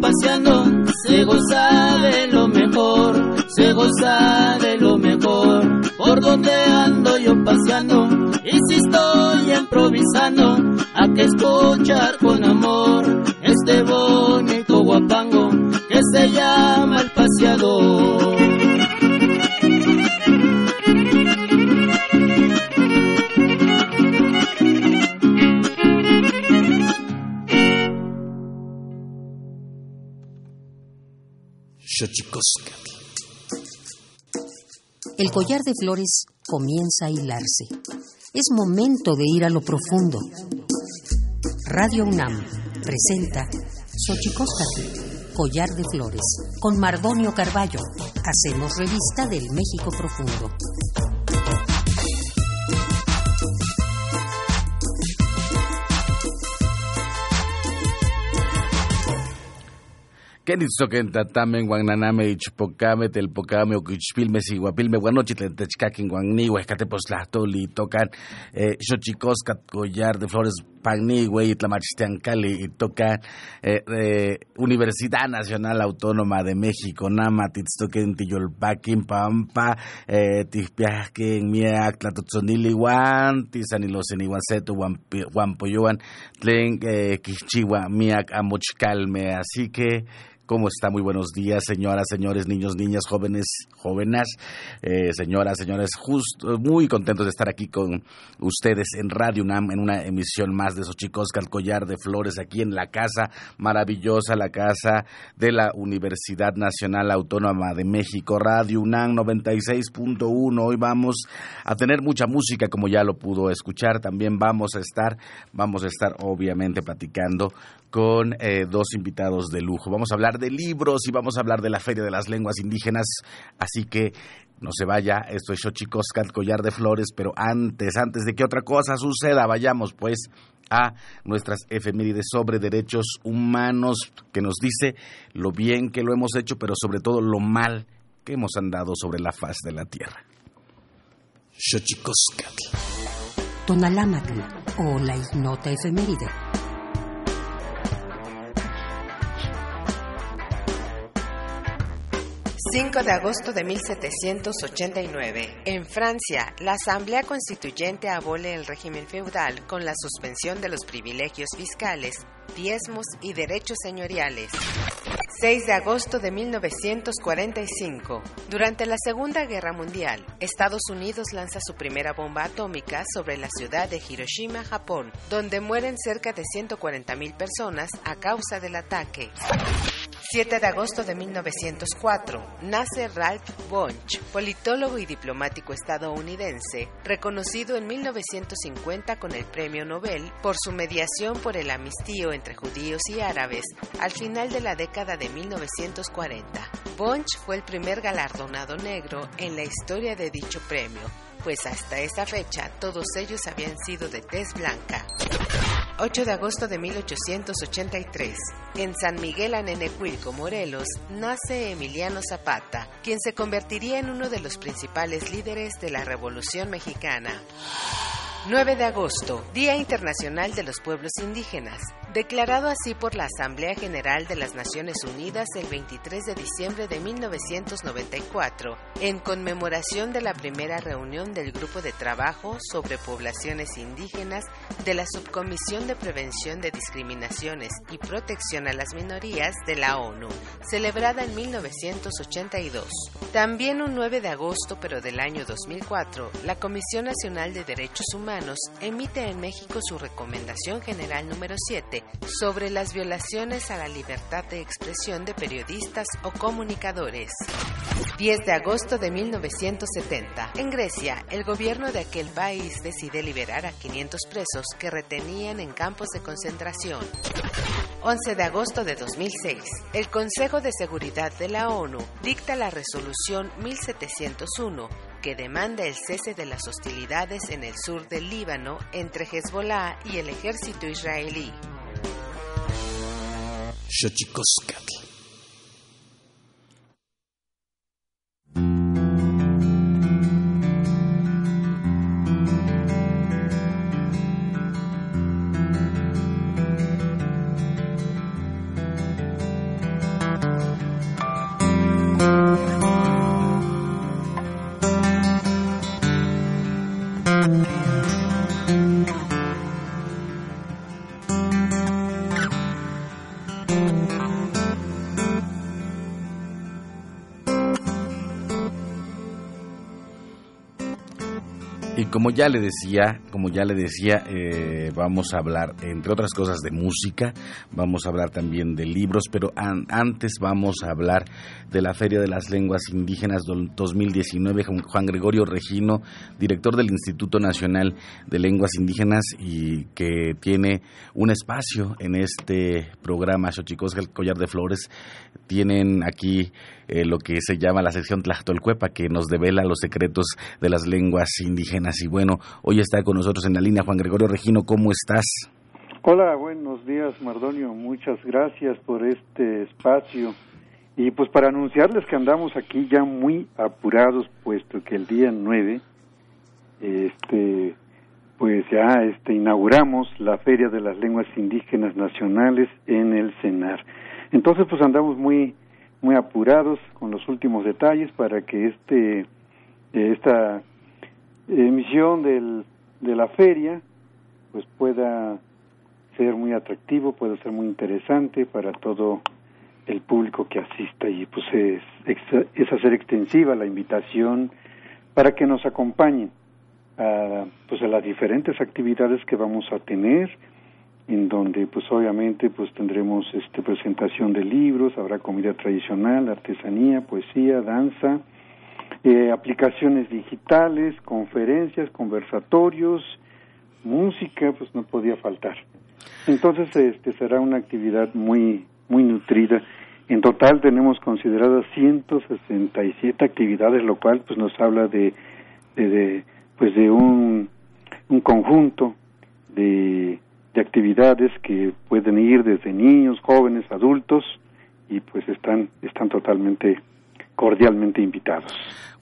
paseando, se goza de lo mejor, se goza de lo mejor. Por donde ando yo paseando, y si estoy improvisando, a que escuchar El collar de flores comienza a hilarse. Es momento de ir a lo profundo. Radio UNAM presenta Xochicóscatl, collar de flores, con Mardonio Carballo. Hacemos revista del México profundo. Kenitzoken tatamen guananame ichpocame telpocame oquichpilme siguapilme guanochitlen techcaquin guanniwe escateposlahtoli tocan eh, xochicoscat collar de flores panigüe tlamachtiancali y tocan eh, eh, Universidad Nacional Autónoma de México nama titztoquen tiyolpaquin pampa tispiasquen miak tlatotzonili guan tisanilosen iguan seto guampoyoan tlen quichigua miak amochcalme. Así que ¿Cómo está? Muy buenos días, señoras, señores, niños, niñas, jóvenes, jóvenes, eh, señoras, señores. Justo, muy contentos de estar aquí con ustedes en Radio UNAM en una emisión más de Xochicosca, el collar de flores, aquí en la casa maravillosa, la casa de la Universidad Nacional Autónoma de México, Radio UNAM 96.1. Hoy vamos a tener mucha música, como ya lo pudo escuchar. También vamos a estar, vamos a estar obviamente platicando con eh, dos invitados de lujo. Vamos a hablar de libros y vamos a hablar de la Feria de las Lenguas Indígenas, así que no se vaya, esto es Xochicoscat, Collar de Flores, pero antes, antes de que otra cosa suceda, vayamos pues a nuestras efemérides sobre derechos humanos, que nos dice lo bien que lo hemos hecho, pero sobre todo lo mal que hemos andado sobre la faz de la tierra. Xochicoscat. Tonalámatl o la ignota efeméride. 5 de agosto de 1789. En Francia, la Asamblea Constituyente abole el régimen feudal con la suspensión de los privilegios fiscales, diezmos y derechos señoriales. 6 de agosto de 1945. Durante la Segunda Guerra Mundial, Estados Unidos lanza su primera bomba atómica sobre la ciudad de Hiroshima, Japón, donde mueren cerca de 140.000 personas a causa del ataque. 7 de agosto de 1904, nace Ralph Bunche, politólogo y diplomático estadounidense, reconocido en 1950 con el Premio Nobel por su mediación por el amistío entre judíos y árabes al final de la década de 1940. Bunche fue el primer galardonado negro en la historia de dicho premio, pues hasta esa fecha todos ellos habían sido de tez blanca. 8 de agosto de 1883. En San Miguel Anenecuilco, Morelos, nace Emiliano Zapata, quien se convertiría en uno de los principales líderes de la Revolución Mexicana. 9 de agosto, Día Internacional de los Pueblos Indígenas, declarado así por la Asamblea General de las Naciones Unidas el 23 de diciembre de 1994, en conmemoración de la primera reunión del Grupo de Trabajo sobre Poblaciones Indígenas de la Subcomisión de Prevención de Discriminaciones y Protección a las Minorías de la ONU, celebrada en 1982. También un 9 de agosto, pero del año 2004, la Comisión Nacional de Derechos Humanos emite en México su Recomendación General número 7 sobre las violaciones a la libertad de expresión de periodistas o comunicadores. 10 de agosto de 1970. En Grecia, el gobierno de aquel país decide liberar a 500 presos que retenían en campos de concentración. 11 de agosto de 2006. El Consejo de Seguridad de la ONU dicta la resolución 1701 que demanda el cese de las hostilidades en el sur del Líbano entre Hezbollah y el ejército israelí. Thank you. Como ya le decía, como ya le decía, eh, vamos a hablar, entre otras cosas, de música, vamos a hablar también de libros, pero antes vamos a hablar de la Feria de las Lenguas Indígenas 2019. Juan Gregorio Regino, director del Instituto Nacional de Lenguas Indígenas y que tiene un espacio en este programa Xochicosca, el Collar de Flores, tienen aquí eh, lo que se llama la sección Tlachtolcuepa, que nos devela los secretos de las lenguas indígenas. Y bueno, hoy está con nosotros en la línea Juan Gregorio Regino, ¿cómo estás? Hola, buenos días, Mardonio. Muchas gracias por este espacio. Y pues para anunciarles que andamos aquí ya muy apurados, puesto que el día 9, este, pues ya este, inauguramos la Feria de las Lenguas Indígenas Nacionales en el CENAR. Entonces, pues andamos muy muy apurados con los últimos detalles para que este esta emisión del, de la feria pues pueda ser muy atractivo, pueda ser muy interesante para todo el público que asista y pues es, es hacer extensiva la invitación para que nos acompañen a, pues a las diferentes actividades que vamos a tener en donde pues obviamente pues tendremos este presentación de libros, habrá comida tradicional, artesanía, poesía, danza, eh, aplicaciones digitales, conferencias, conversatorios, música, pues no podía faltar. Entonces este será una actividad muy muy nutrida. En total tenemos consideradas 167 actividades, lo cual pues nos habla de, de, de pues de un, un conjunto de actividades que pueden ir desde niños, jóvenes, adultos y pues están están totalmente cordialmente invitados.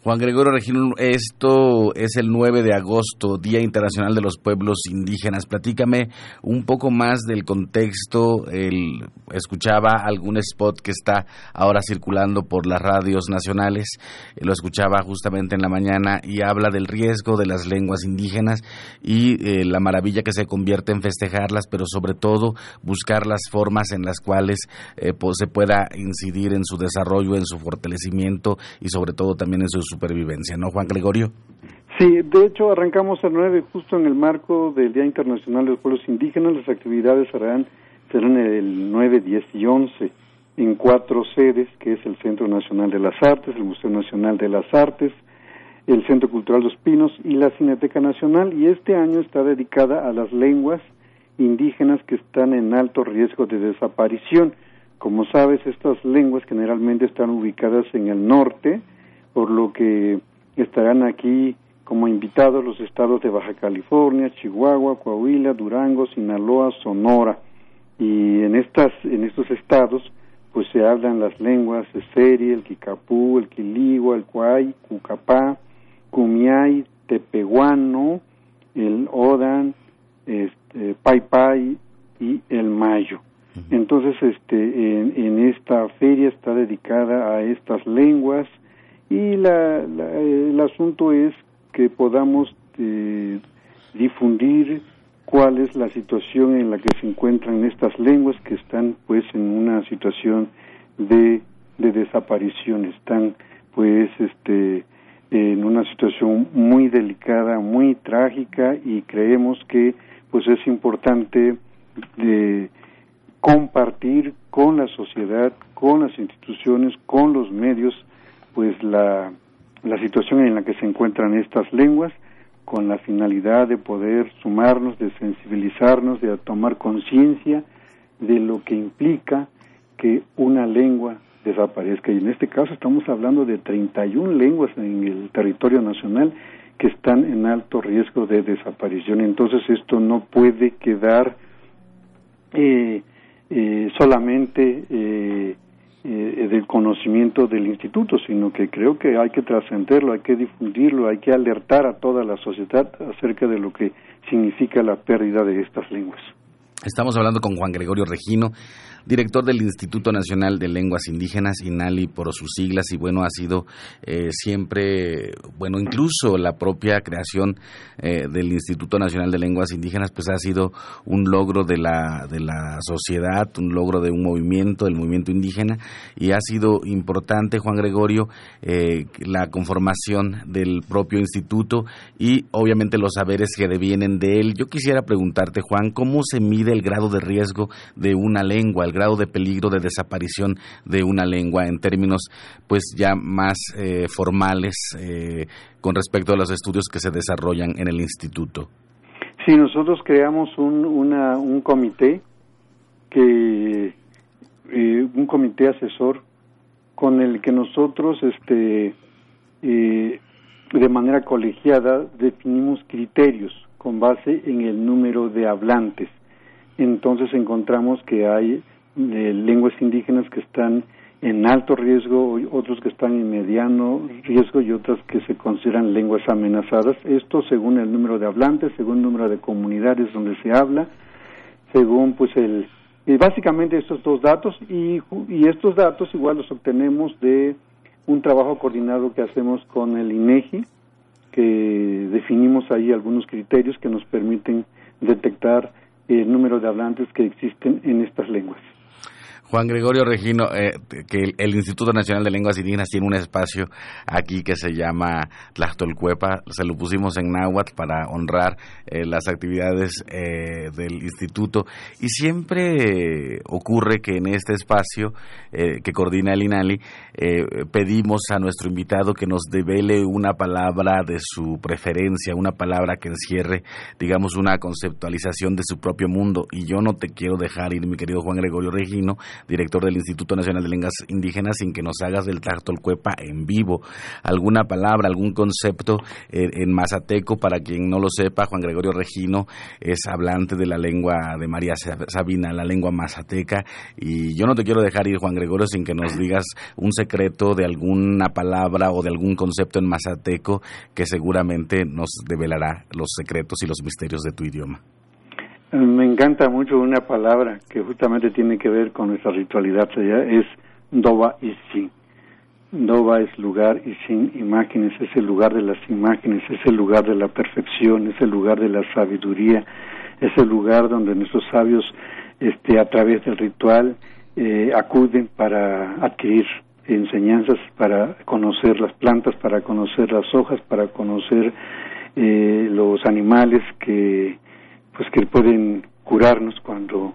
Juan Gregorio Regino, esto es el 9 de agosto, Día Internacional de los Pueblos Indígenas. Platícame un poco más del contexto. Escuchaba algún spot que está ahora circulando por las radios nacionales. Lo escuchaba justamente en la mañana y habla del riesgo de las lenguas indígenas y eh, la maravilla que se convierte en festejarlas, pero sobre todo buscar las formas en las cuales eh, se pueda incidir en su desarrollo, en su fortalecimiento y sobre todo también en su supervivencia, ¿no, Juan Gregorio? Sí, de hecho arrancamos el 9 justo en el marco del Día Internacional de los Pueblos Indígenas. Las actividades serán, serán el 9, 10 y 11 en cuatro sedes, que es el Centro Nacional de las Artes, el Museo Nacional de las Artes, el Centro Cultural Los Pinos y la Cineteca Nacional, y este año está dedicada a las lenguas indígenas que están en alto riesgo de desaparición. Como sabes, estas lenguas generalmente están ubicadas en el norte, por lo que estarán aquí como invitados los estados de Baja California, Chihuahua, Coahuila, Durango, Sinaloa, Sonora. Y en estas en estos estados pues se hablan las lenguas de Seri, el Kikapú, el Quiligua, el Cuay, Cucapá, Cumiay, Tepehuano, el Odan, este, Pai Pai y el Mayo. Entonces, este, en, esta feria está dedicada a estas lenguas y la, el asunto es que podamos eh, difundir cuál es la situación en la que se encuentran estas lenguas que están pues en una situación de, de desaparición, están pues este en una situación muy delicada, muy trágica y creemos que pues es importante de compartir con la sociedad, con las instituciones, con los medios, pues la, la situación en la que se encuentran estas lenguas, con la finalidad de poder sumarnos, de sensibilizarnos, de tomar conciencia de lo que implica que una lengua desaparezca. Y en este caso estamos hablando de 31 lenguas en el territorio nacional que están en alto riesgo de desaparición. Entonces esto no puede quedar eh, eh, solamente eh, del conocimiento del instituto, sino que creo que hay que trascenderlo, hay que difundirlo, hay que alertar a toda la sociedad acerca de lo que significa la pérdida de estas lenguas. Estamos hablando con Juan Gregorio Regino, director del Instituto Nacional de Lenguas Indígenas, INALI por sus siglas, y bueno, ha sido eh, siempre, bueno, incluso la propia creación eh, del Instituto Nacional de Lenguas Indígenas, pues ha sido un logro de la, de la sociedad, un logro de un movimiento, del movimiento indígena, y ha sido importante, Juan Gregorio, eh, la conformación del propio instituto y obviamente los saberes que devienen de él. Yo quisiera preguntarte, Juan, ¿cómo se mide el grado de riesgo de una lengua, grado de peligro de desaparición de una lengua en términos pues ya más eh, formales eh, con respecto a los estudios que se desarrollan en el instituto. Sí, nosotros creamos un, una, un comité que eh, un comité asesor con el que nosotros este de manera colegiada definimos criterios con base en el número de hablantes. Entonces encontramos que hay de lenguas indígenas que están en alto riesgo, otros que están en mediano riesgo y otras que se consideran lenguas amenazadas. Esto según el número de hablantes, según el número de comunidades donde se habla, según pues el y básicamente estos dos datos y, y estos datos igual los obtenemos de un trabajo coordinado que hacemos con el INEGI, que definimos ahí algunos criterios que nos permiten detectar el número de hablantes que existen en estas lenguas. Juan Gregorio Regino, eh, que el, Instituto Nacional de Lenguas Indígenas tiene un espacio aquí que se llama Tlachtolcuepa, se lo pusimos en náhuatl para honrar eh, las actividades eh, del instituto. Y siempre ocurre que en este espacio que coordina el INALI pedimos a nuestro invitado que nos devele una palabra de su preferencia, una palabra que encierre, digamos, una conceptualización de su propio mundo. Y yo no te quiero dejar ir, mi querido Juan Gregorio Regino, director del Instituto Nacional de Lenguas Indígenas, sin que nos hagas del Cuepa en vivo. ¿Alguna palabra, algún concepto en mazateco? Para quien no lo sepa, Juan Gregorio Regino es hablante de la lengua de María Sabina, la lengua mazateca. Y yo no te quiero dejar ir, Juan Gregorio, sin que nos digas un secreto de alguna palabra o de algún concepto en mazateco que seguramente nos develará los secretos y los misterios de tu idioma. Me encanta mucho una palabra que justamente tiene que ver con nuestra ritualidad, es Doba y Sin. Doba es lugar y sin imágenes, es el lugar de las imágenes, es el lugar de la perfección, es el lugar de la sabiduría, es el lugar donde nuestros sabios este, a través del ritual eh, acuden para adquirir enseñanzas, para conocer las plantas, para conocer las hojas, para conocer eh, los animales que pues que pueden curarnos cuando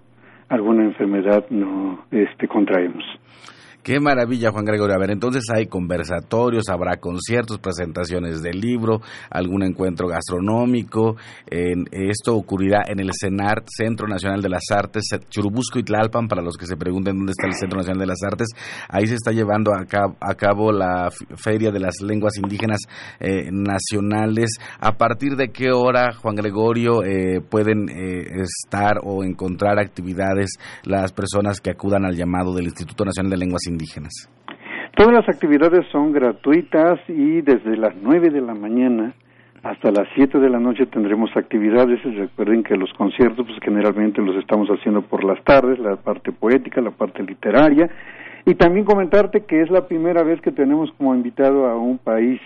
alguna enfermedad no este contraemos. Qué maravilla, Juan Gregorio. A ver, entonces hay conversatorios, habrá conciertos, presentaciones del libro, algún encuentro gastronómico. esto ocurrirá en el CENART, Centro Nacional de las Artes, Churubusco y Tlalpan, para los que se pregunten dónde está el Centro Nacional de las Artes. Ahí se está llevando a cabo, la Feria de las Lenguas Indígenas eh, Nacionales. ¿A partir de qué hora, Juan Gregorio, eh, pueden eh, estar o encontrar actividades las personas que acudan al llamado del Instituto Nacional de Lenguas Indígenas? Todas las actividades son gratuitas y desde las 9 de la mañana hasta las 7 de la noche tendremos actividades. Recuerden que los conciertos pues, generalmente los estamos haciendo por las tardes, la parte poética, la parte literaria. Y también comentarte que es la primera vez que tenemos como invitado a un país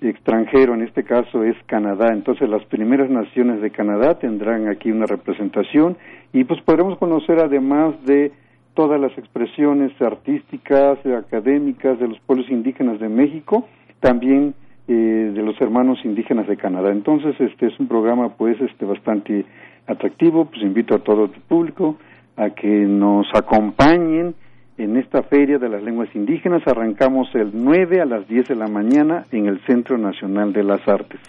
extranjero, en este caso es Canadá. Entonces las primeras naciones de Canadá tendrán aquí una representación y pues podremos conocer además de todas las expresiones artísticas, académicas de los pueblos indígenas de México, también eh, de los hermanos indígenas de Canadá. Entonces, este es un programa pues este bastante atractivo, pues invito a todo el público a que nos acompañen en esta feria de las lenguas indígenas. Arrancamos el 9 a las 10 de la mañana en el Centro Nacional de las Artes.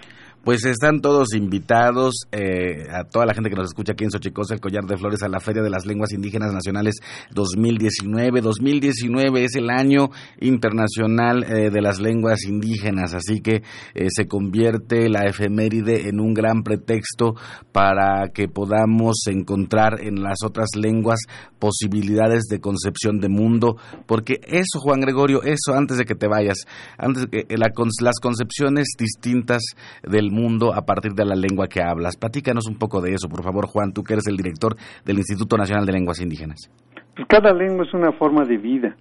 Pues están todos invitados, eh, a toda la gente que nos escucha aquí en Xochicosa, el Collar de Flores, a la Feria de las Lenguas Indígenas Nacionales 2019. 2019 es el año internacional eh, de las lenguas indígenas, así que eh, se convierte la efeméride en un gran pretexto para que podamos encontrar en las otras lenguas posibilidades de concepción de mundo, porque eso, Juan Gregorio, eso antes de que te vayas, antes de que las concepciones distintas del mundo a partir de la lengua que hablas. Platícanos un poco de eso, por favor, Juan, tú que eres el director del Instituto Nacional de Lenguas Indígenas. Pues cada lengua es una forma de vida.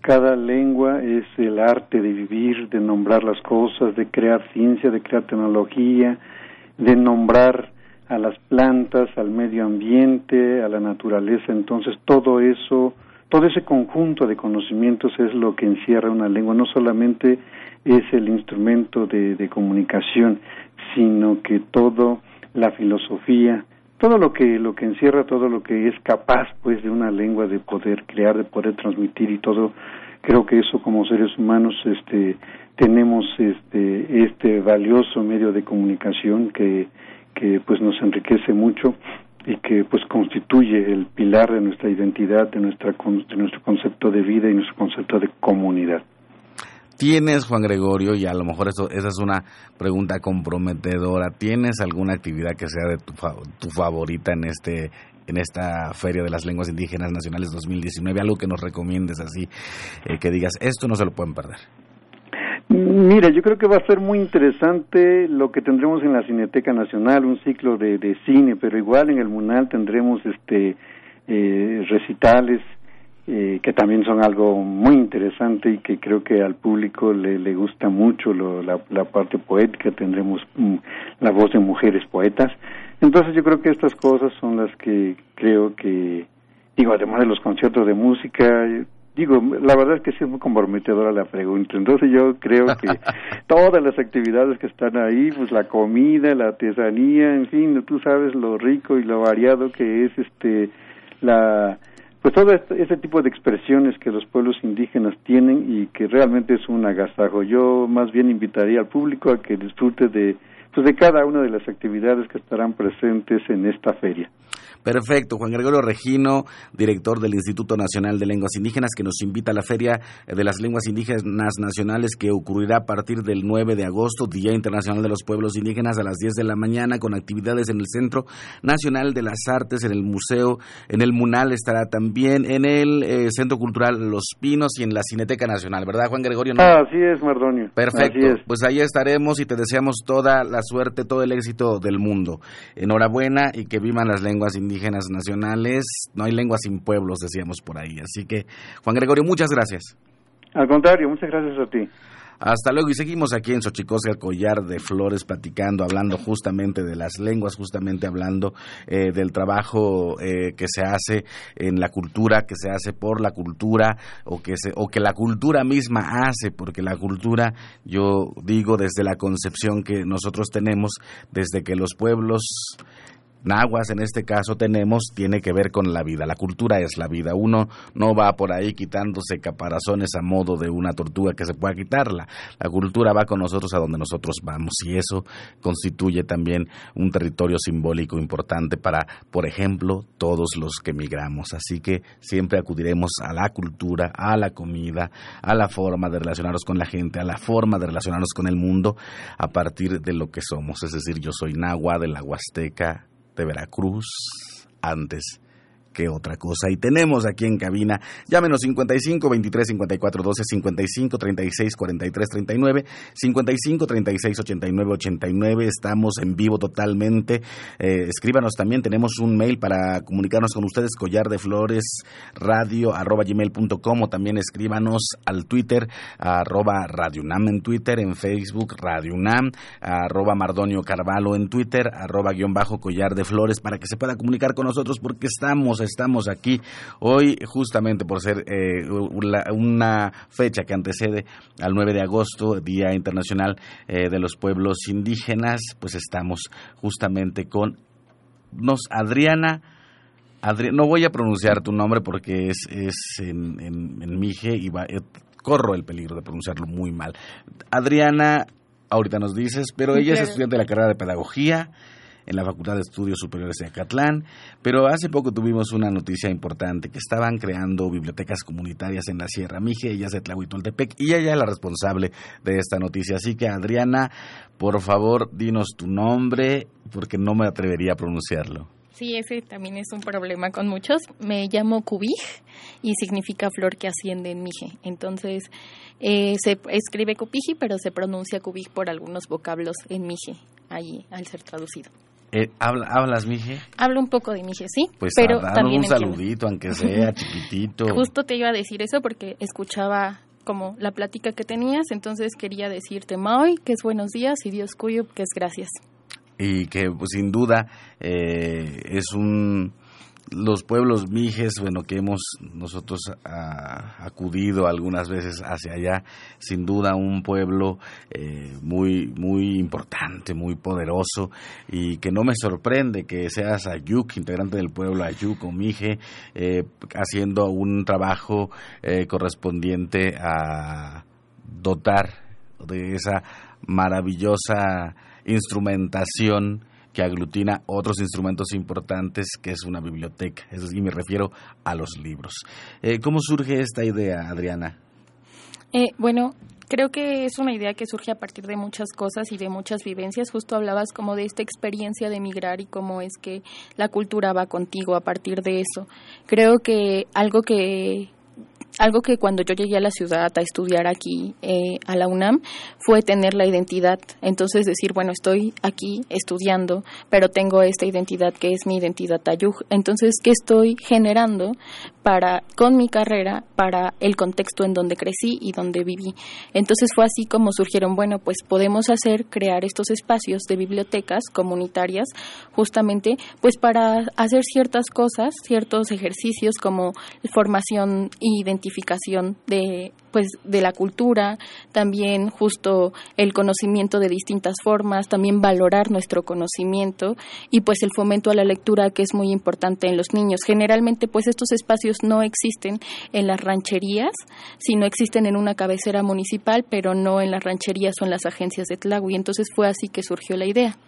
Cada lengua es el arte de vivir, de nombrar las cosas, de crear ciencia, de crear tecnología, de nombrar a las plantas, al medio ambiente, a la naturaleza. Entonces todo eso, todo ese conjunto de conocimientos es lo que encierra una lengua. No solamente es el instrumento de, de comunicación, sino que todo la filosofía, todo lo que lo que encierra, todo lo que es capaz pues de una lengua de poder crear, de poder transmitir y todo, creo que eso como seres humanos este tenemos este este valioso medio de comunicación que que pues nos enriquece mucho y que pues constituye el pilar de nuestra identidad, de nuestra de nuestro concepto de vida y nuestro concepto de comunidad. ¿Tienes, Juan Gregorio, y a lo mejor eso, esa es una pregunta comprometedora, ¿tienes alguna actividad que sea de tu, tu favorita en este en esta Feria de las Lenguas Indígenas Nacionales 2019? Algo que nos recomiendes así, eh, que digas, esto no se lo pueden perder. Mira, yo creo que va a ser muy interesante lo que tendremos en la Cineteca Nacional, un ciclo de, de cine, pero igual en el MUNAL tendremos este eh, recitales, eh, que también son algo muy interesante y que creo que al público le, le gusta mucho la, la, parte poética, tendremos mm, la voz de mujeres poetas. Entonces yo creo que estas cosas son las que creo que, digo, además de los conciertos de música, digo, la verdad es que sí es muy comprometedora la pregunta. Entonces yo creo que todas las actividades que están ahí, pues la comida, la artesanía, en fin, tú sabes lo rico y lo variado que es este la pues todo este, ese tipo de expresiones que los pueblos indígenas tienen y que realmente es un agasajo. Yo más bien invitaría al público a que disfrute de de cada una de las actividades que estarán presentes en esta feria. Perfecto, Juan Gregorio Regino, director del Instituto Nacional de Lenguas Indígenas, que nos invita a la Feria de las Lenguas Indígenas Nacionales que ocurrirá a partir del 9 de agosto, Día Internacional de los Pueblos Indígenas, a las 10 de la mañana, con actividades en el Centro Nacional de las Artes, en el Museo, en el MUNAL estará también, en el eh, Centro Cultural Los Pinos y en la Cineteca Nacional, ¿verdad, Juan Gregorio? Ah, así es, Mardonio. Perfecto, pues ahí estaremos y te deseamos toda la suerte, todo el éxito del mundo. Enhorabuena y que vivan las lenguas indígenas nacionales. No hay lengua sin pueblos, decíamos por ahí. Así que, Juan Gregorio, muchas gracias. Al contrario, muchas gracias a ti. Hasta luego y seguimos aquí en Xochicosca, el collar de flores, platicando, hablando justamente de las lenguas, justamente hablando eh, del trabajo eh, que se hace en la cultura, que se hace por la cultura o que, se, o que la cultura misma hace, porque la cultura, yo digo desde la concepción que nosotros tenemos, desde que los pueblos nahuas en este caso tenemos tiene que ver con la vida. La cultura es la vida. Uno no va por ahí quitándose caparazones a modo de una tortuga que se pueda quitarla. La cultura va con nosotros a donde nosotros vamos y eso constituye también un territorio simbólico importante para, por ejemplo, todos los que migramos. Así que siempre acudiremos a la cultura, a la comida, a la forma de relacionarnos con la gente, a la forma de relacionarnos con el mundo a partir de lo que somos. Es decir, yo soy nahua de la Huasteca, de Veracruz antes que otra cosa. Y tenemos aquí en cabina, llámenos 55 23 54 12 55 36 43 39 55 36 89 89. Estamos en vivo totalmente. Eh, escríbanos también, tenemos un mail para comunicarnos con ustedes, collar de flores radio arroba gmail.com también escríbanos al Twitter arroba Radio UNAM en Twitter, en Facebook Radio UNAM, arroba Mardonio Carvalho en Twitter, arroba guion bajo collar de flores para que se pueda comunicar con nosotros porque estamos estamos aquí hoy justamente por ser eh, una fecha que antecede al 9 de agosto, Día Internacional eh, de los Pueblos Indígenas, pues estamos justamente con nos Adriana. no voy a pronunciar tu nombre porque es, es en, en, Mije y eh, corro el peligro de pronunciarlo muy mal. Adriana, ahorita nos dices, pero ella es estudiante de la carrera de Pedagogía en la Facultad de Estudios Superiores de Acatlán, pero hace poco tuvimos una noticia importante, que estaban creando bibliotecas comunitarias en la Sierra Mije, ella es de Tlahuitoltepec, y ella es la responsable de esta noticia. Así que, Adriana, por favor, dinos tu nombre, porque no me atrevería a pronunciarlo. Sí, ese también es un problema con muchos. Me llamo Cubij y significa flor que asciende en Mije. Entonces, eh, se escribe Cupiji, pero se pronuncia Cubij por algunos vocablos en Mije, ahí al ser traducido. Eh, ¿Hablas Mije? Hablo un poco de Mije, sí. Pues pero también un saludito, aunque sea chiquitito. Justo te iba a decir eso porque escuchaba como la plática que tenías, entonces quería decirte Maui, que es buenos días, y Dios cuyo, que es gracias. Y que pues, sin duda eh, es un los pueblos mijes, bueno, que hemos nosotros ah, acudido algunas veces hacia allá, sin duda un pueblo eh, muy, muy importante, muy poderoso, y que no me sorprende que seas Ayuk, integrante del pueblo Ayuk o Mije, eh, haciendo un trabajo eh, correspondiente a dotar de esa maravillosa instrumentación que aglutina otros instrumentos importantes que es una biblioteca. Es decir, me refiero a los libros. Eh, ¿Cómo surge esta idea, Adriana? Eh, bueno, creo que es una idea que surge a partir de muchas cosas y de muchas vivencias. Justo hablabas como de esta experiencia de migrar y cómo es que la cultura va contigo a partir de eso. Creo que algo que algo que cuando yo llegué a la ciudad a estudiar aquí eh, a la UNAM fue tener la identidad. Entonces decir, bueno, estoy aquí estudiando, pero tengo esta identidad que es mi identidad Tayug. Entonces, ¿qué estoy generando para con mi carrera para el contexto en donde crecí y donde viví? Entonces fue así como surgieron, bueno, pues podemos hacer crear estos espacios de bibliotecas comunitarias justamente pues para hacer ciertas cosas, ciertos ejercicios como formación e identificación de pues de la cultura, también justo el conocimiento de distintas formas, también valorar nuestro conocimiento y pues el fomento a la lectura que es muy importante en los niños. Generalmente pues estos espacios no existen en las rancherías, sino existen en una cabecera municipal, pero no en las rancherías o en las agencias de Tlahui. Entonces fue así que surgió la idea.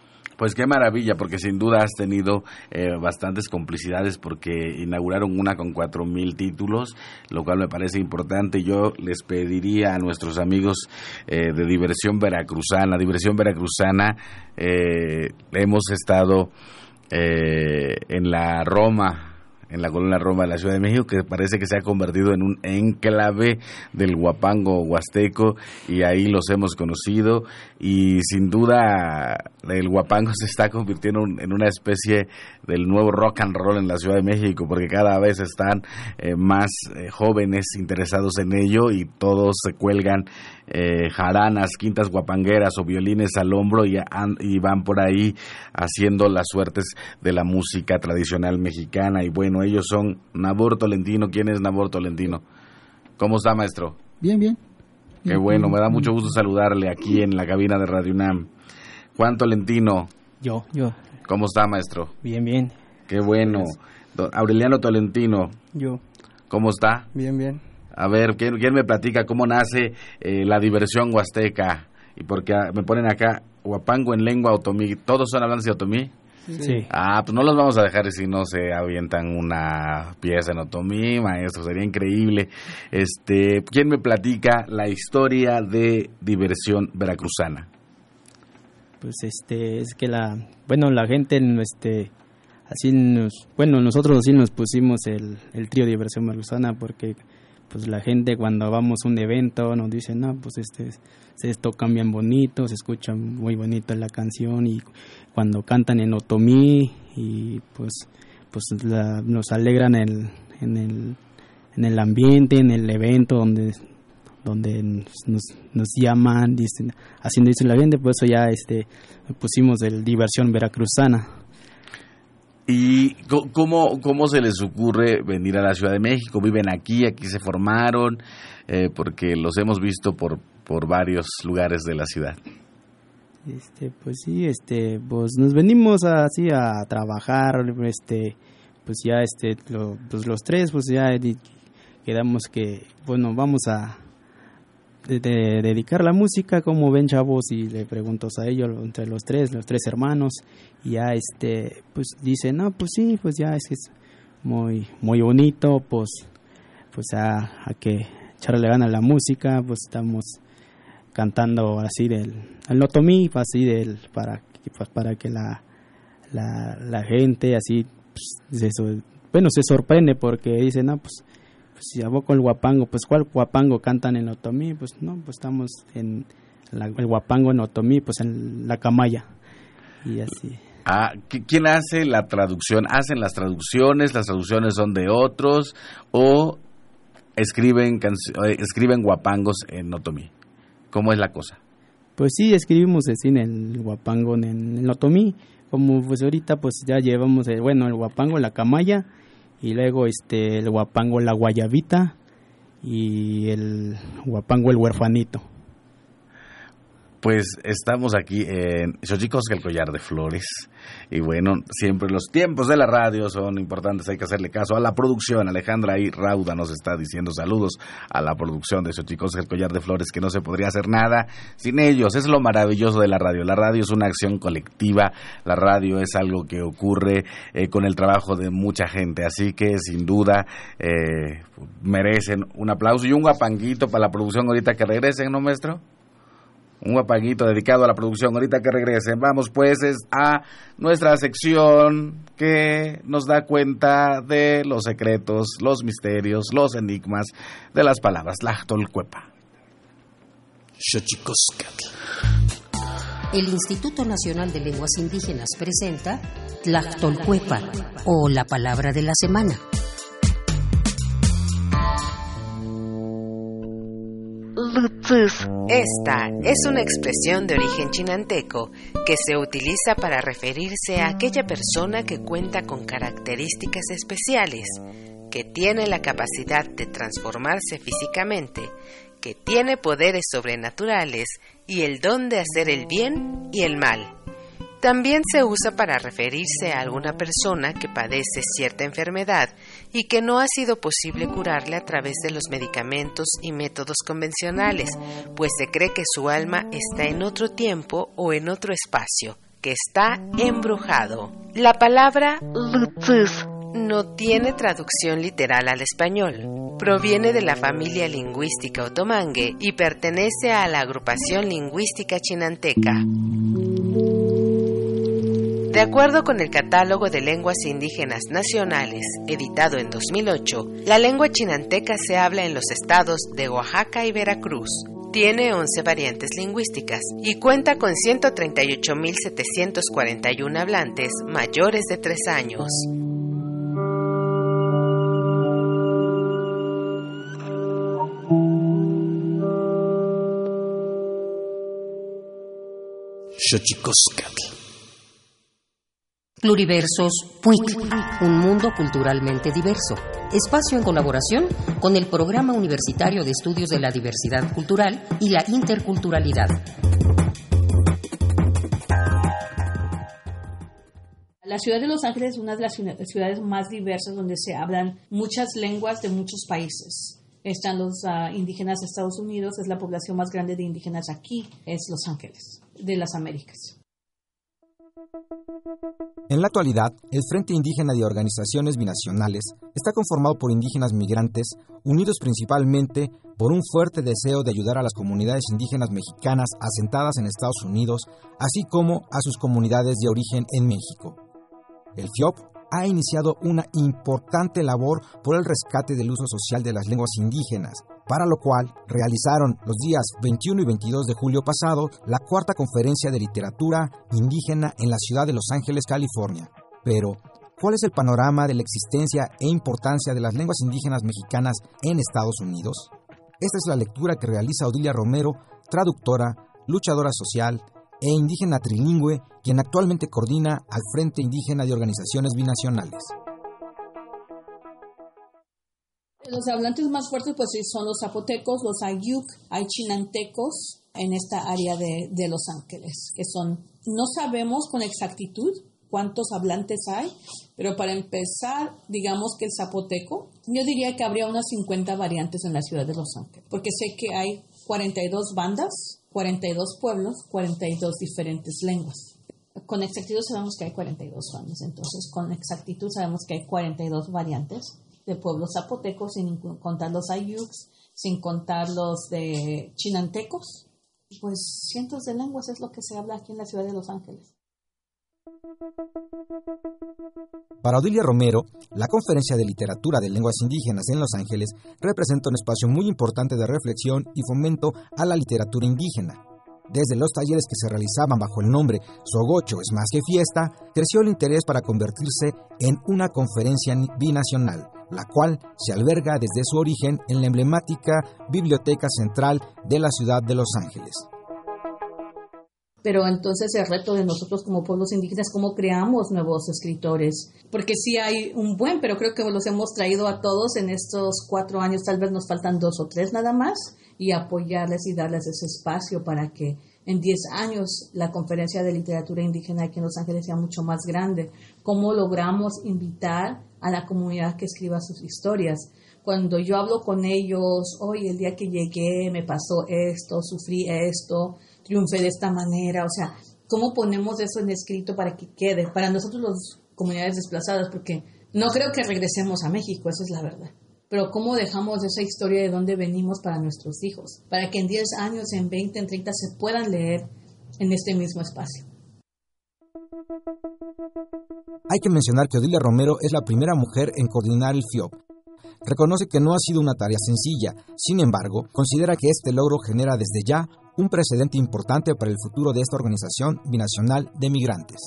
Pues qué maravilla, porque sin duda has tenido eh, bastantes complicidades porque inauguraron una con cuatro mil títulos, lo cual me parece importante. Yo les pediría a nuestros amigos eh, de Diversión Veracruzana, Diversión Veracruzana, eh, hemos estado en la Roma en la colonia Roma de la Ciudad de México, que parece que se ha convertido en un enclave del guapango huasteco y ahí los hemos conocido y sin duda el guapango se está convirtiendo en una especie del nuevo rock and roll en la Ciudad de México, porque cada vez están eh, más eh, jóvenes interesados en ello y todos se cuelgan eh, jaranas, quintas guapangueras o violines al hombro y, y van por ahí haciendo las suertes de la música tradicional mexicana. Y bueno, ellos son Nabor Tolentino. ¿Quién es Nabor Tolentino? ¿Cómo está, maestro? Bien, bien. Qué bueno, me da mucho gusto saludarle aquí en la cabina de Radio UNAM. Juan Tolentino, Yo, yo. ¿Cómo está, maestro? Bien, bien. Qué bueno. Aureliano Tolentino. Yo. ¿Cómo está? Bien, bien. A ver, ¿quién, quién me platica cómo nace eh, la diversión huasteca? Y porque me ponen acá huapango en lengua otomí. ¿Todos son hablantes de otomí? Sí. Ah, pues no los vamos a dejar si no se avientan una pieza en otomí, maestro, sería increíble. Este, ¿quién me platica la historia de diversión veracruzana? Pues este, es que la, bueno, la gente, este, así nos, bueno, nosotros así nos pusimos el, el trío de diversión veracruzana porque pues la gente cuando vamos a un evento nos dice, no, pues este, esto cambian bonito, se escucha muy bonito la canción y cuando cantan en otomí y pues pues nos alegran el, en el en el ambiente, en el evento donde donde nos, nos llaman, dicen, haciendo dice la gente, por eso ya este pusimos el diversión veracruzana. ¿Y cómo, cómo se les ocurre venir a la Ciudad de México? ¿Viven aquí? ¿Aquí se formaron? Eh, porque los hemos visto por, por varios lugares de la ciudad. Este, pues sí, este, pues nos venimos así a trabajar, este, pues ya, este, pues los tres, pues ya quedamos que, bueno, vamos a dedicar la música, como ven chavos, y le pregunto a ellos, entre los tres, los tres hermanos, y ya, este, pues dicen, no, pues sí, pues ya es, es muy, muy bonito, pues, pues a, a que echarle ganas a la música, pues estamos cantando así del el otomí así del para pues, para que la, la, gente así pues, bueno se sorprende porque dicen no pues pues si aboco el guapango pues cuál guapango cantan en otomí pues no pues estamos en el guapango en otomí pues en la camaya y así Ah, ¿quién hace la traducción? ¿Hacen las traducciones? ¿Las traducciones son de otros? ¿O escriben, eh, escriben guapangos en otomí? ¿Cómo es la cosa? Pues sí, escribimos así en el guapango, en el otomí, como pues ahorita pues ya llevamos, el, bueno, el guapango, la camaya, y luego este el guapango, la guayabita, y el guapango, el huerfanito. Pues estamos aquí en Xochicos, el collar de flores. Y bueno, siempre los tiempos de la radio son importantes, hay que hacerle caso a la producción. Alejandra y Rauda nos está diciendo saludos a la producción de Xochicos, el collar de flores, que no se podría hacer nada sin ellos. Es lo maravilloso de la radio. La radio es una acción colectiva, la radio es algo que ocurre eh, con el trabajo de mucha gente. Así que sin duda eh, merecen un aplauso y un guapanguito para la producción ahorita que regresen, ¿no, maestro? Un guapaguito dedicado a la producción. Ahorita que regresen, vamos pues a nuestra sección que nos da cuenta de los secretos, los misterios, los enigmas de las palabras. La Tolcuepa. El Instituto Nacional de Lenguas Indígenas presenta Tlachtolcuepa o la palabra de la semana. Esta es una expresión de origen chinanteco que se utiliza para referirse a aquella persona que cuenta con características especiales, que tiene la capacidad de transformarse físicamente, que tiene poderes sobrenaturales y el don de hacer el bien y el mal. También se usa para referirse a alguna persona que padece cierta enfermedad y que no ha sido posible curarle a través de los medicamentos y métodos convencionales, pues se cree que su alma está en otro tiempo o en otro espacio, que está embrujado. La palabra no tiene traducción literal al español. Proviene de la familia lingüística otomangue y pertenece a la agrupación lingüística chinanteca. De acuerdo con el Catálogo de Lenguas Indígenas Nacionales, editado en 2008, la lengua chinanteca se habla en los estados de Oaxaca y Veracruz. Tiene 11 variantes lingüísticas y cuenta con 138.741 hablantes mayores de 3 años. Pluriversos PUIC, un mundo culturalmente diverso. Espacio en colaboración con el Programa Universitario de Estudios de la Diversidad Cultural y la Interculturalidad. La ciudad de Los Ángeles es una de las ciudades más diversas donde se hablan muchas lenguas de muchos países. Están los uh, indígenas de Estados Unidos, es la población más grande de indígenas aquí, es Los Ángeles, de las Américas. En la actualidad, el Frente Indígena de Organizaciones Binacionales está conformado por indígenas migrantes, unidos principalmente por un fuerte deseo de ayudar a las comunidades indígenas mexicanas asentadas en Estados Unidos, así como a sus comunidades de origen en México. El FIOP ha iniciado una importante labor por el rescate del uso social de las lenguas indígenas, para lo cual realizaron los días 21 y 22 de julio pasado la cuarta conferencia de literatura indígena en la ciudad de Los Ángeles, California. Pero, ¿cuál es el panorama de la existencia e importancia de las lenguas indígenas mexicanas en Estados Unidos? Esta es la lectura que realiza Odilia Romero, traductora, luchadora social e indígena trilingüe, quien actualmente coordina al Frente Indígena de Organizaciones Binacionales. Los hablantes más fuertes pues son los zapotecos, los ayuk, hay chinantecos en esta área de, de Los Ángeles, que son, no sabemos con exactitud cuántos hablantes hay, pero para empezar, digamos que el zapoteco, yo diría que habría unas 50 variantes en la ciudad de Los Ángeles, porque sé que hay 42 bandas 42 pueblos, 42 diferentes lenguas. Con exactitud sabemos que hay 42 bandas, entonces con exactitud sabemos que hay 42 variantes de pueblos zapotecos, sin contar los ayuks, sin contar los de chinantecos. Pues cientos de lenguas es lo que se habla aquí en la ciudad de Los Ángeles. Para Odilia Romero, la Conferencia de Literatura de Lenguas Indígenas en Los Ángeles representa un espacio muy importante de reflexión y fomento a la literatura indígena. Desde los talleres que se realizaban bajo el nombre Sogocho es más que fiesta, creció el interés para convertirse en una conferencia binacional, la cual se alberga desde su origen en la emblemática Biblioteca Central de la ciudad de Los Ángeles. Pero entonces el reto de nosotros como pueblos indígenas, ¿cómo creamos nuevos escritores? Porque sí hay un buen, pero creo que los hemos traído a todos en estos cuatro años, tal vez nos faltan dos o tres nada más, y apoyarles y darles ese espacio para que en diez años la conferencia de literatura indígena aquí en Los Ángeles sea mucho más grande. ¿Cómo logramos invitar a la comunidad que escriba sus historias? Cuando yo hablo con ellos, hoy el día que llegué me pasó esto, sufrí esto, triunfe de esta manera, o sea, ¿cómo ponemos eso en escrito para que quede? Para nosotros los comunidades desplazadas, porque no creo que regresemos a México, esa es la verdad. Pero ¿cómo dejamos esa historia de dónde venimos para nuestros hijos? Para que en 10 años, en 20, en 30 se puedan leer en este mismo espacio. Hay que mencionar que Odilia Romero es la primera mujer en coordinar el FIOP. Reconoce que no ha sido una tarea sencilla, sin embargo, considera que este logro genera desde ya un precedente importante para el futuro de esta organización binacional de migrantes.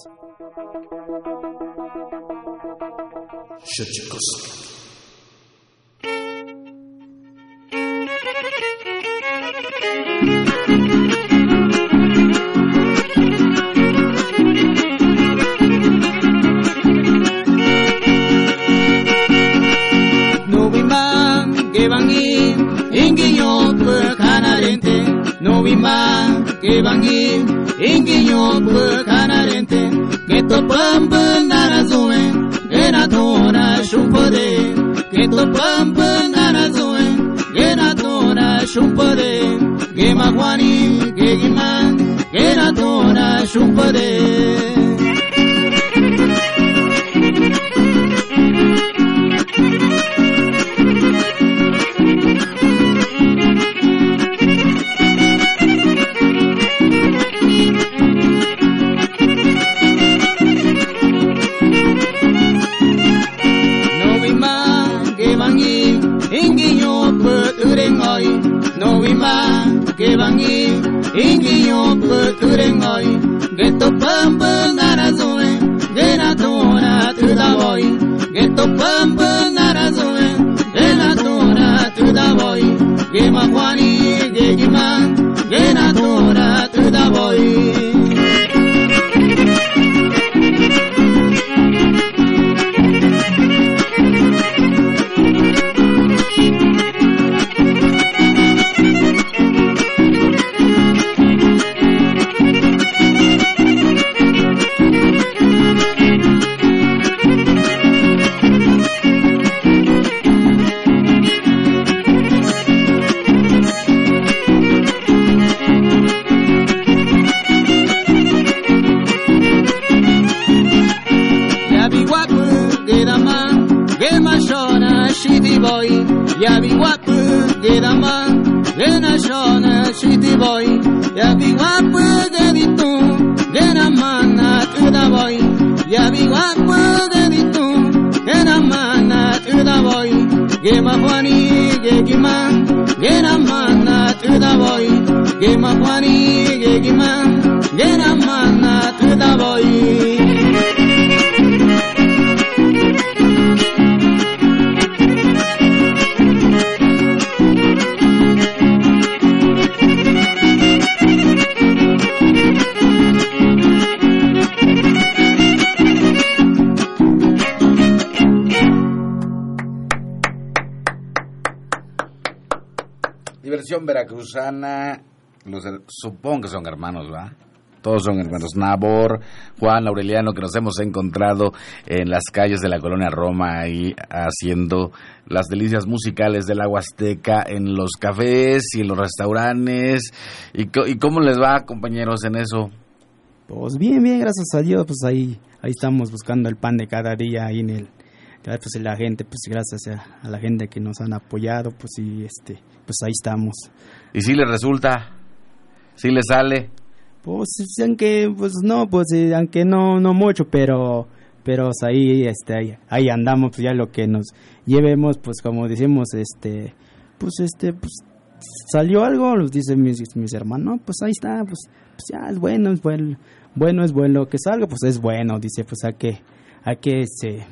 superé. Gema kwani gegima gena mana tuda boy Diversión veracruzana, los, supongo que son hermanos, ¿va? Todos son hermanos. Nabor, Juan, Aureliano, que nos hemos encontrado en las calles de la colonia Roma, ahí haciendo las delicias musicales del agua azteca en los cafés y en los restaurantes. ¿Y, cómo les va, compañeros, en eso? Pues bien, bien, gracias a Dios, pues ahí, ahí estamos buscando el pan de cada día ahí en el, pues la gente, pues gracias a, a la gente que nos han apoyado, pues y este, pues ahí estamos. ¿Y si les resulta? ¿Si les sale? Pues aunque, pues no, pues aunque no, no mucho, pero, pero pues, ahí, este, ahí, ahí andamos, pues ya lo que nos llevemos, pues como decimos, este, pues este, pues salió algo, los dicen mis, mis hermanos, pues ahí está, pues, pues ya es bueno, es bueno, bueno es bueno que salga, pues es bueno, dice, pues hay que, hay que, este,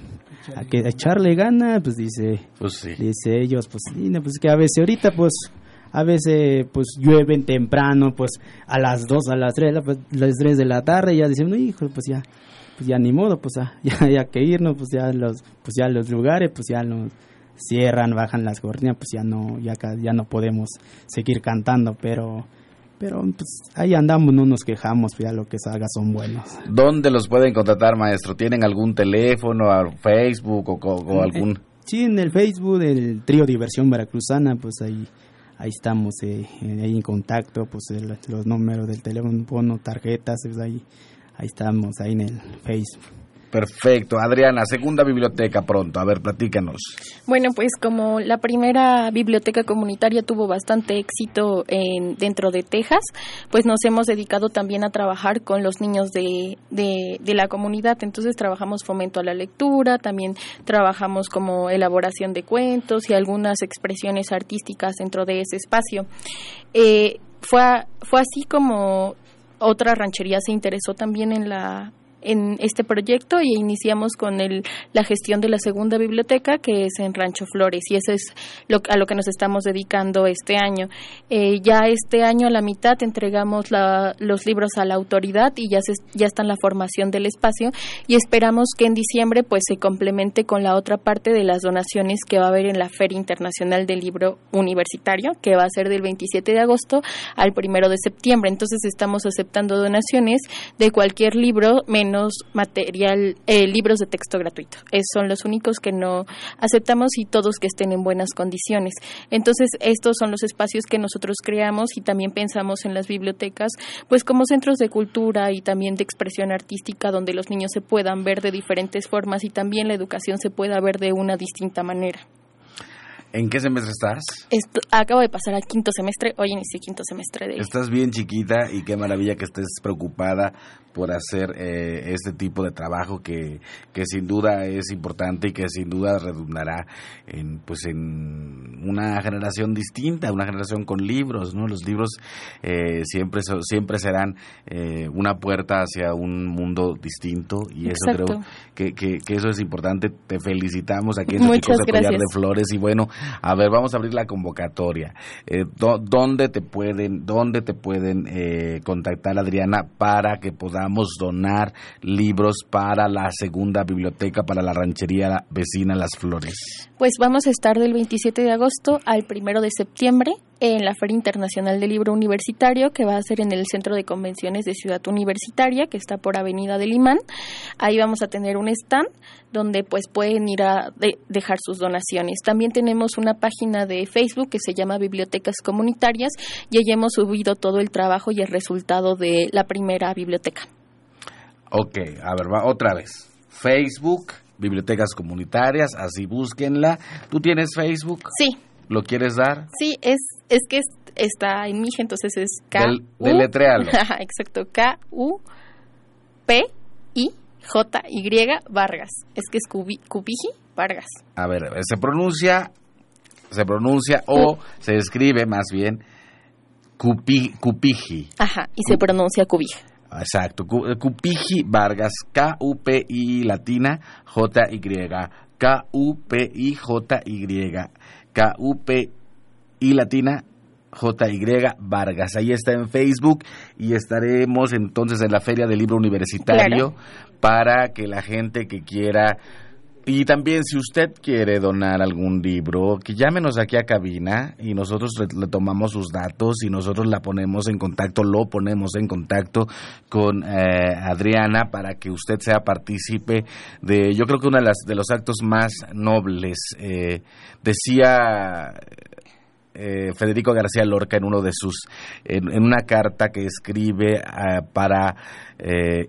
hay que echarle gana, pues dice, Pues sí. dice ellos, pues sí, pues que a veces ahorita, pues, a veces, pues llueven temprano, pues a las 2, a las 3, pues, las 3 de la tarde, ya dicen, no, hijo, pues ya, pues ya ni modo, pues ya, ya que irnos, pues ya los, pues ya los lugares, pues ya los cierran, bajan las cortinas, pues ya no, ya, ya no podemos seguir cantando, pero, pero pues ahí andamos, no nos quejamos, pues ya lo que salga son buenos. ¿Dónde los pueden contratar, maestro? ¿Tienen algún teléfono, Facebook o, o algún...? Sí, en el Facebook del trío Diversión Veracruzana, pues ahí ahí estamos eh, eh, ahí en contacto, pues los números del teléfono, tarjetas, pues ahí ahí estamos ahí en el Facebook. Perfecto. Adriana, segunda biblioteca pronto. A ver, platícanos. Bueno, pues como la primera biblioteca comunitaria tuvo bastante éxito en, dentro de Texas, pues nos hemos dedicado también a trabajar con los niños de, de, la comunidad. Entonces trabajamos fomento a la lectura, también trabajamos como elaboración de cuentos y algunas expresiones artísticas dentro de ese espacio. Eh, fue, fue así como otra ranchería se interesó también en la en este proyecto y iniciamos con el, la gestión de la segunda biblioteca que es en Rancho Flores y eso es lo, a lo que nos estamos dedicando este año. Eh, ya este año a la mitad entregamos la- los libros a la autoridad y ya, se, ya está en la formación del espacio y esperamos que en diciembre pues se complemente con la otra parte de las donaciones que va a haber en la Feria Internacional del Libro Universitario que va a ser del 27 de agosto al primero de septiembre. Entonces estamos aceptando donaciones de cualquier libro menos material, eh, libros de texto gratuito. Son los únicos que no aceptamos y todos que estén en buenas condiciones. Entonces estos son los espacios que nosotros creamos y también pensamos en las bibliotecas pues como centros de cultura y también de expresión artística donde los niños se puedan ver de diferentes formas y también la educación se pueda ver de una distinta manera. ¿En qué semestre estás? Esto, acabo de pasar al quinto semestre, hoy inicié quinto semestre de Estás bien chiquita y qué maravilla que estés preocupada por hacer eh, este tipo de trabajo que, que sin duda es importante y que sin duda redundará en pues en una generación distinta, una generación con libros, ¿no? Los libros eh, siempre so- siempre serán eh, una puerta hacia un mundo distinto y eso creo que, que, que eso es importante. Te felicitamos aquí en Muchas Collar de gracias. Flores y bueno, a ver, vamos a abrir la convocatoria. Eh, ¿Dónde te pueden, dónde te pueden eh, contactar, Adriana, para que podamos donar libros para la segunda biblioteca para la ranchería vecina Las Flores? Pues vamos a estar del 27 de agosto al 1 de septiembre en la Feria Internacional del Libro Universitario, que va a ser en el Centro de Convenciones de Ciudad Universitaria, que está por Avenida del Imán. Ahí vamos a tener un stand donde pues pueden ir a de- dejar sus donaciones. También tenemos una página de Facebook que se llama Bibliotecas Comunitarias y ahí hemos subido todo el trabajo y el resultado de la primera biblioteca. Ok, a ver, va otra vez. Facebook, Bibliotecas Comunitarias, así búsquenla. ¿Tú tienes Facebook? Sí, ¿Lo quieres dar? Sí, es, es que es, está en Mije, entonces es K. Del, deletréalo. Exacto, K-U-P-I-J-Y Vargas. Es que es Cupiji Vargas. A ver, se pronuncia, se pronuncia o se escribe más bien Cupi, Cupiji. Ajá, y se pronuncia Cubija. Exacto, Cupiji Vargas, K-U-P-I latina, J-Y. K-U-P-I-J-Y. K-U-P-I latina, JY Vargas. Ahí está en Facebook y estaremos entonces en la Feria del Libro Universitario para que la gente que quiera y también si usted quiere donar algún libro, que llámenos aquí a cabina y nosotros le, tomamos sus datos y nosotros la ponemos en contacto, lo ponemos en contacto con eh, Adriana para que usted sea partícipe de, yo creo que uno de, las, de los actos más nobles. Eh, decía eh, Federico García Lorca en uno de sus en, una carta que escribe para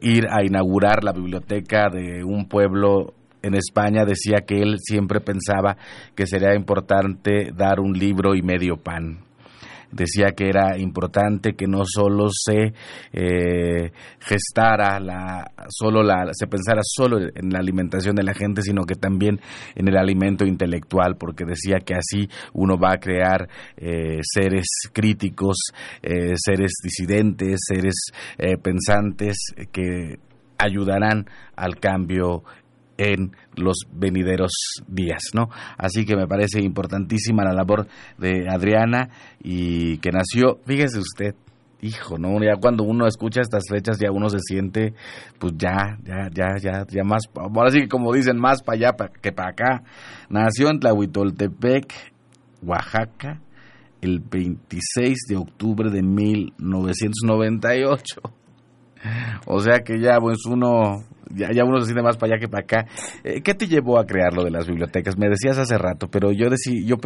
ir a inaugurar la biblioteca de un pueblo en España decía que él siempre pensaba que sería importante dar un libro y medio pan. Decía que era importante que no solo se eh, gestara la, solo la, se pensara solo en la alimentación de la gente, sino que también en el alimento intelectual, porque decía que así uno va a crear eh, seres críticos, eh, seres disidentes, seres pensantes que ayudarán al cambio en los venideros días, ¿no? Así que me parece importantísima la labor de Adriana y que nació, fíjese usted, hijo, ¿no? Ya cuando uno escucha estas fechas ya uno se siente, pues ya, ya, ya, ya, ya más, ahora sí que como dicen, más para allá que para acá. Nació en Tlahuitoltepec, Oaxaca, el 26 de octubre de 1998. O sea que ya, pues uno ya, uno se siente más para allá que para acá. Eh, ¿Qué te llevó a crear lo de las bibliotecas? Me decías hace rato, pero yo yo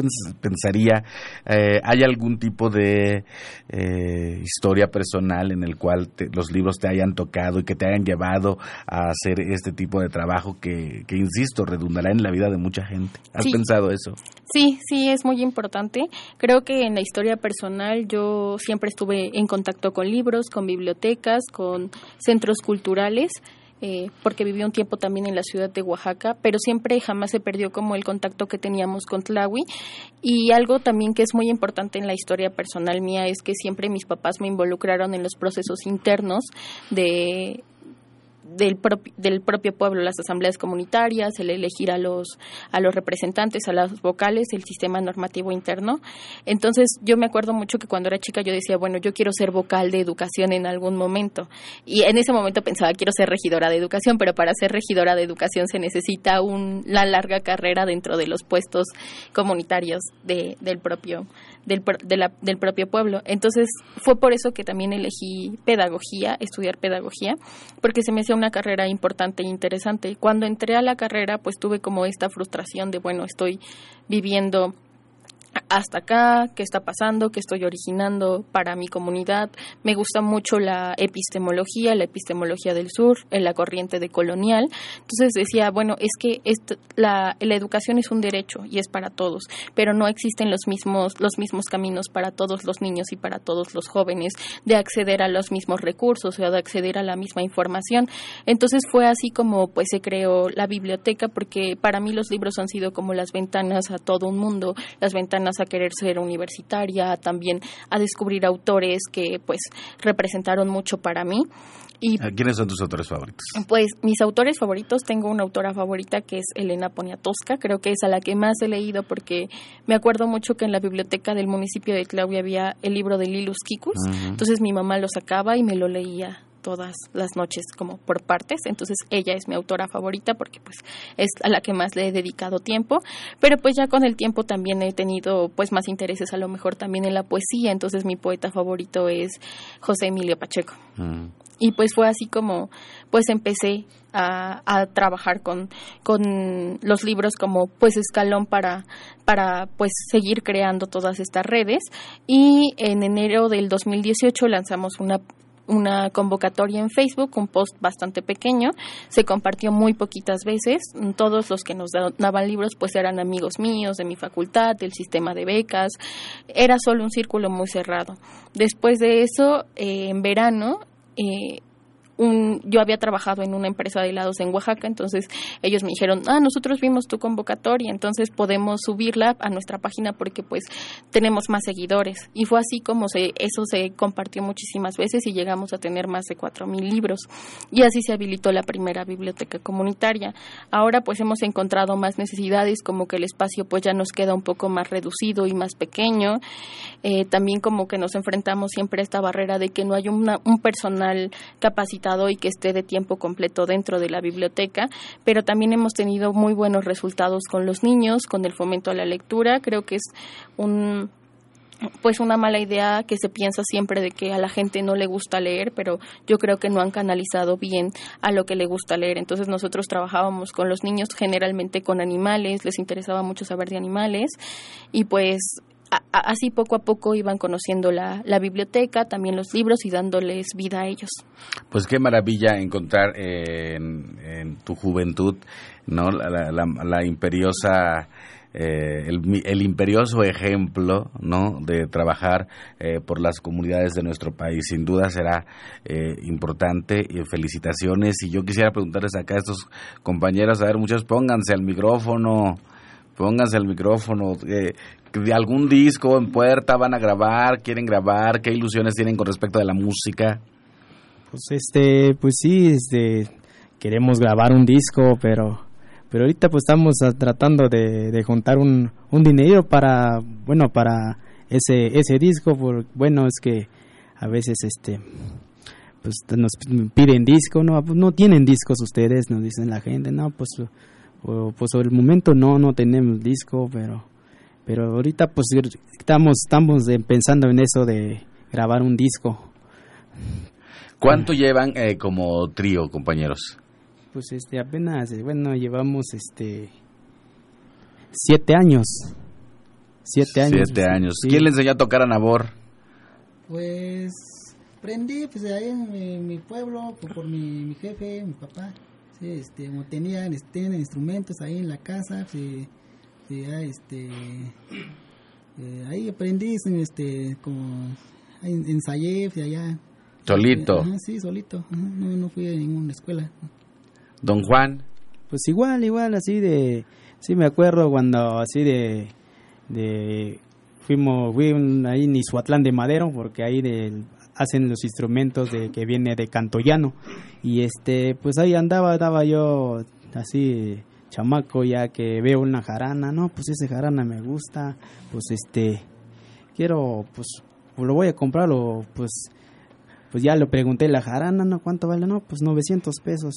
pensaría, eh, ¿hay algún tipo de eh, historia personal en el cual los libros te hayan tocado y que te hayan llevado a hacer este tipo de trabajo que, que insisto, redundará en la vida de mucha gente? ¿Has pensado eso? Sí, sí, es muy importante. Creo que en la historia personal yo siempre estuve en contacto con libros, con bibliotecas, con centros culturales. Eh, porque viví un tiempo también en la ciudad de Oaxaca, pero siempre jamás se perdió como el contacto que teníamos con Tlawi. Y algo también que es muy importante en la historia personal mía es que siempre mis papás me involucraron en los procesos internos de del, del propio pueblo, las asambleas comunitarias, el elegir a los, a los representantes, a las vocales, el sistema normativo interno. Entonces, yo me acuerdo mucho que cuando era chica yo decía, bueno, yo quiero ser vocal de educación en algún momento. Y en ese momento pensaba, quiero ser regidora de educación, pero para ser regidora de educación se necesita una larga carrera dentro de los puestos comunitarios de, del propio del, del propio pueblo. Entonces fue por eso que también elegí pedagogía, estudiar pedagogía, porque se me hacía una carrera importante e interesante. Cuando entré a la carrera, pues tuve como esta frustración de, bueno, estoy viviendo hasta acá, qué está pasando, qué estoy originando para mi comunidad. Me gusta mucho la epistemología, la epistemología del sur, en la corriente de colonial. Entonces decía, bueno, es que la, la, educación es un derecho y es para todos, pero no existen los mismos, los mismos caminos para todos los niños y para todos los jóvenes de acceder a los mismos recursos o de acceder a la misma información. Entonces fue así como pues se creó la biblioteca porque para mí los libros han sido como las ventanas a todo un mundo, las ventanas a querer ser universitaria, también a descubrir autores que pues representaron mucho para mí. Y, ¿Quiénes son tus autores favoritos? Pues mis autores favoritos, tengo una autora favorita que es Elena Poniatowska, creo que es a la que más he leído porque me acuerdo mucho que en la biblioteca del municipio de Claudia había el libro de Lilus Kikus, entonces mi mamá lo sacaba y me lo leía todas las noches como por partes, entonces ella es mi autora favorita porque pues es a la que más le he dedicado tiempo, pero pues ya con el tiempo también he tenido pues más intereses a lo mejor también en la poesía, entonces mi poeta favorito es José Emilio Pacheco. Mm. Y pues fue así como pues empecé a, a, trabajar con, con los libros como pues escalón para, para pues seguir creando todas estas redes y en enero del 2018 lanzamos una una convocatoria en Facebook, un post bastante pequeño, se compartió muy poquitas veces, todos los que nos daban libros pues eran amigos míos de mi facultad, del sistema de becas, era solo un círculo muy cerrado. Después de eso, eh, en verano, eh, yo había trabajado en una empresa de helados en Oaxaca, entonces ellos me dijeron, ah, nosotros vimos tu convocatoria, entonces podemos subirla a nuestra página porque pues tenemos más seguidores. Y fue así como se, eso se compartió muchísimas veces y llegamos a tener más de cuatro mil libros. Y así se habilitó la primera biblioteca comunitaria. Ahora pues hemos encontrado más necesidades, como que el espacio pues ya nos queda un poco más reducido y más pequeño. Eh, también como que nos enfrentamos siempre a esta barrera de que no hay un personal capacitado y que esté de tiempo completo dentro de la biblioteca, pero también hemos tenido muy buenos resultados con los niños, con el fomento a la lectura. Creo que es un pues una mala idea que se piensa siempre de que a la gente no le gusta leer, pero yo creo que no han canalizado bien a lo que le gusta leer. Entonces nosotros trabajábamos con los niños generalmente con animales, les interesaba mucho saber de animales y pues así poco a poco iban conociendo la, biblioteca, también los libros y dándoles vida a ellos. Pues qué maravilla encontrar en, tu juventud no la, imperiosa eh, el, imperioso ejemplo no de trabajar eh, por las comunidades de nuestro país. Sin duda será eh, importante felicitaciones. Y yo quisiera preguntarles acá a estos compañeros a ver muchos pónganse al micrófono pónganse al micrófono de algún disco en puerta van a grabar, quieren grabar, qué ilusiones tienen con respecto de la música. Pues este, pues sí, este, queremos grabar un disco, pero, pero ahorita pues estamos tratando de, juntar un, un dinero para, bueno, para ese, ese disco, por, bueno, es que a veces este, pues nos piden disco, no, pues no tienen discos ustedes, nos dicen la gente, no, pues, pues por el momento no, no tenemos disco, pero pero ahorita pues estamos estamos pensando en eso de grabar un disco ¿Cuánto llevan eh, como trío, compañeros? Pues este apenas, eh, bueno, llevamos este siete años. Siete años. Siete años. ¿Quién le enseñó a tocar a Nabor? Pues aprendí pues ahí en mi, pueblo por, mi, jefe, mi papá. Sí, este, como tenían, este, instrumentos ahí en la casa, pues, este eh, ahí aprendí este como ensayé allá. Solito. Sí solito. No, no fui a ninguna escuela. Don Juan. Pues igual igual así de sí me acuerdo cuando así de de fuimos fui ahí en Isuatlán de Madero porque ahí de, hacen los instrumentos de que viene de Cantoyano y este pues ahí andaba andaba yo así chamaco ya que veo una jarana, no, pues ese jarana me gusta, pues este, quiero, pues, lo voy a comprar, o pues, pues ya le pregunté la jarana, ¿no? ¿Cuánto vale? No, pues 900 pesos.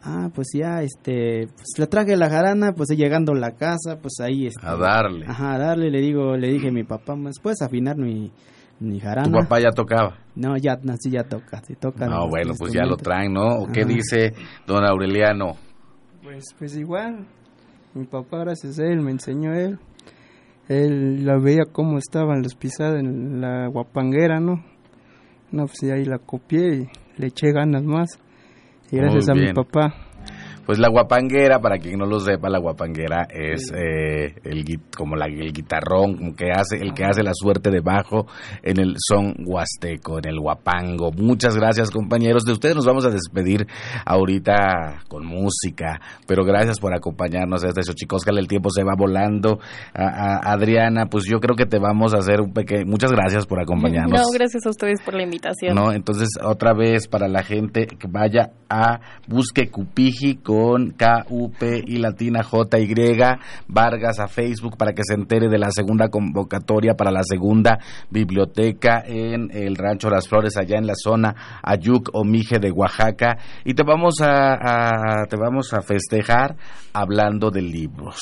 Ah, pues ya, este, pues le traje la jarana, pues llegando a la casa, pues ahí este, A darle. Ajá, a darle, le digo, le dije a mi papá, pues puedes afinar mi, mi jarana. ¿Tu papá ya tocaba? No, ya, sí, ya toca, sí toca. No, bueno, pues ya lo traen, ¿no? ¿O qué dice don Aureliano? Pues, pues igual, mi papá, gracias a él, me enseñó él. Él la veía cómo estaban las pisadas en la guapanguera, ¿no? No, pues ahí la copié y le eché ganas más. Y gracias a mi papá. Pues la guapanguera, para quien no lo sepa, la guapanguera es eh, el como la, el guitarrón que hace el que hace la suerte de bajo en el son huasteco, en el guapango. Muchas gracias, compañeros. De ustedes nos vamos a despedir ahorita con música, pero gracias por acompañarnos a este Xochicóscala. El tiempo se va volando. A, Adriana, pues yo creo que te vamos a hacer un pequeño. Muchas gracias por acompañarnos. No, gracias a ustedes por la invitación. No, entonces otra vez para la gente que vaya a busque Cupiji con con K-U-P y latina J-Y, Vargas a Facebook para que se entere de la segunda convocatoria para la segunda biblioteca en el Rancho Las Flores, allá en la zona Ayuc o Mije de Oaxaca. Y te vamos a, te vamos a festejar hablando de libros.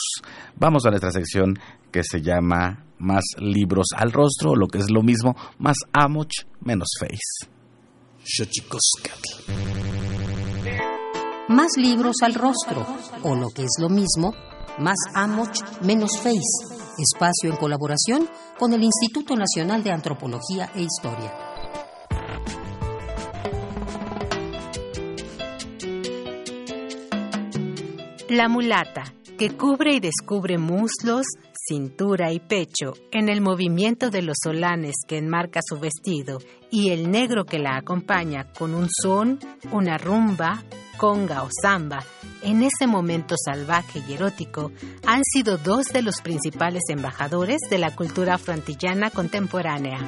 Vamos a nuestra sección que se llama Más libros al rostro, lo que es lo mismo, más amoch, menos face más libros al rostro, o lo que es lo mismo, más Amoch menos Face, espacio en colaboración con el Instituto Nacional de Antropología e Historia. La mulata, que cubre y descubre muslos, cintura y pecho en el movimiento de los solanes que enmarca su vestido y el negro que la acompaña con un son, una rumba, conga o samba, en ese momento salvaje y erótico, han sido dos de los principales embajadores de la cultura afroantillana contemporánea.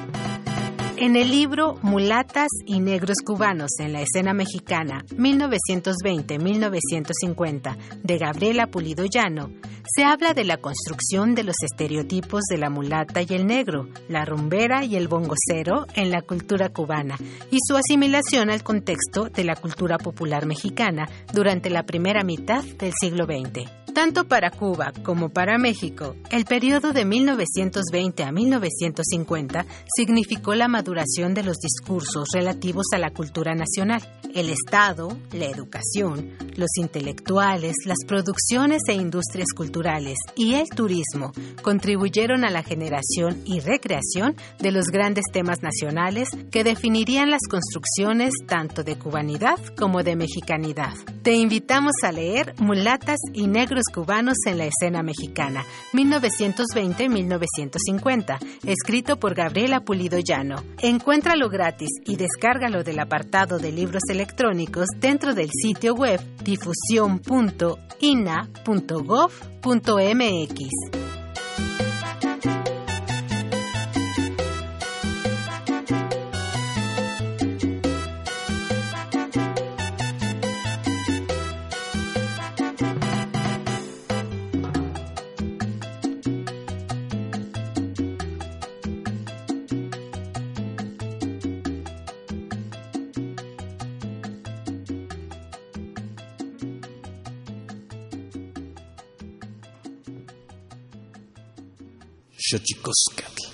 En el libro Mulatas y Negros Cubanos en la Escena Mexicana 1920-1950 de Gabriela Pulido Llano, se habla de la construcción de los estereotipos de la mulata y el negro, la rumbera y el bongocero en la cultura cubana y su asimilación al contexto de la cultura popular mexicana durante la primera mitad del siglo XX. Tanto para Cuba como para México, el periodo de 1920 a 1950 significó la maduración de los discursos relativos a la cultura nacional. El Estado, la educación, los intelectuales, las producciones e industrias culturales y el turismo contribuyeron a la generación y recreación de los grandes temas nacionales que definirían las construcciones tanto de cubanidad como de mexicanidad. Te invitamos a leer Mulatas y Negros cubanos en la escena mexicana, 1920-1950, escrito por Gabriela Pulido Llano. Encuéntralo gratis y descárgalo del apartado de libros electrónicos dentro del sitio web difusión.ina.gov.mx. Xochicoscatl.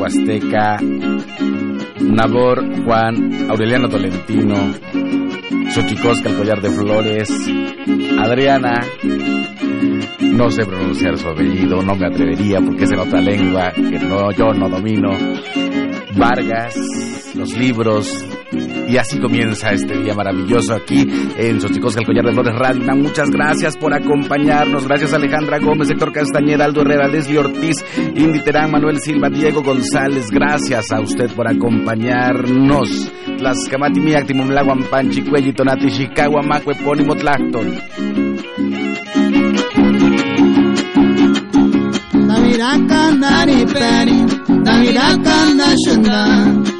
Huasteca, Nabor, Juan, Aureliano Tolentino, Xochicosca, el collar de flores, Adriana, no sé pronunciar su apellido, no me atrevería porque es en otra lengua que no, yo no domino, Vargas, los libros, y así comienza este día maravilloso aquí en Xochicosca, el collar de flores Radio. Muchas gracias por acompañarnos. Gracias a Alejandra Gómez, Héctor Castañeda, Aldo Herrera, Leslie Ortiz, Indy Terán, Manuel Silva, Diego González. Gracias a usted por acompañarnos. Tlaxcamati Miactimum Laguan Panchi Cuelli Tonati Chicago Macue Pónimo Tlacton. Navidad Nari Peri, Shunda,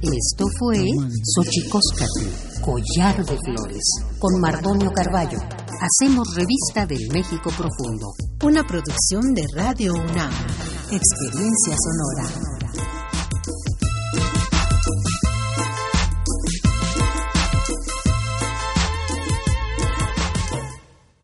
Esto fue Xochicóscatl, Collar de Flores, con Mardonio Carballo. Hacemos revista del México Profundo. Una producción de Radio UNAM. Experiencia sonora.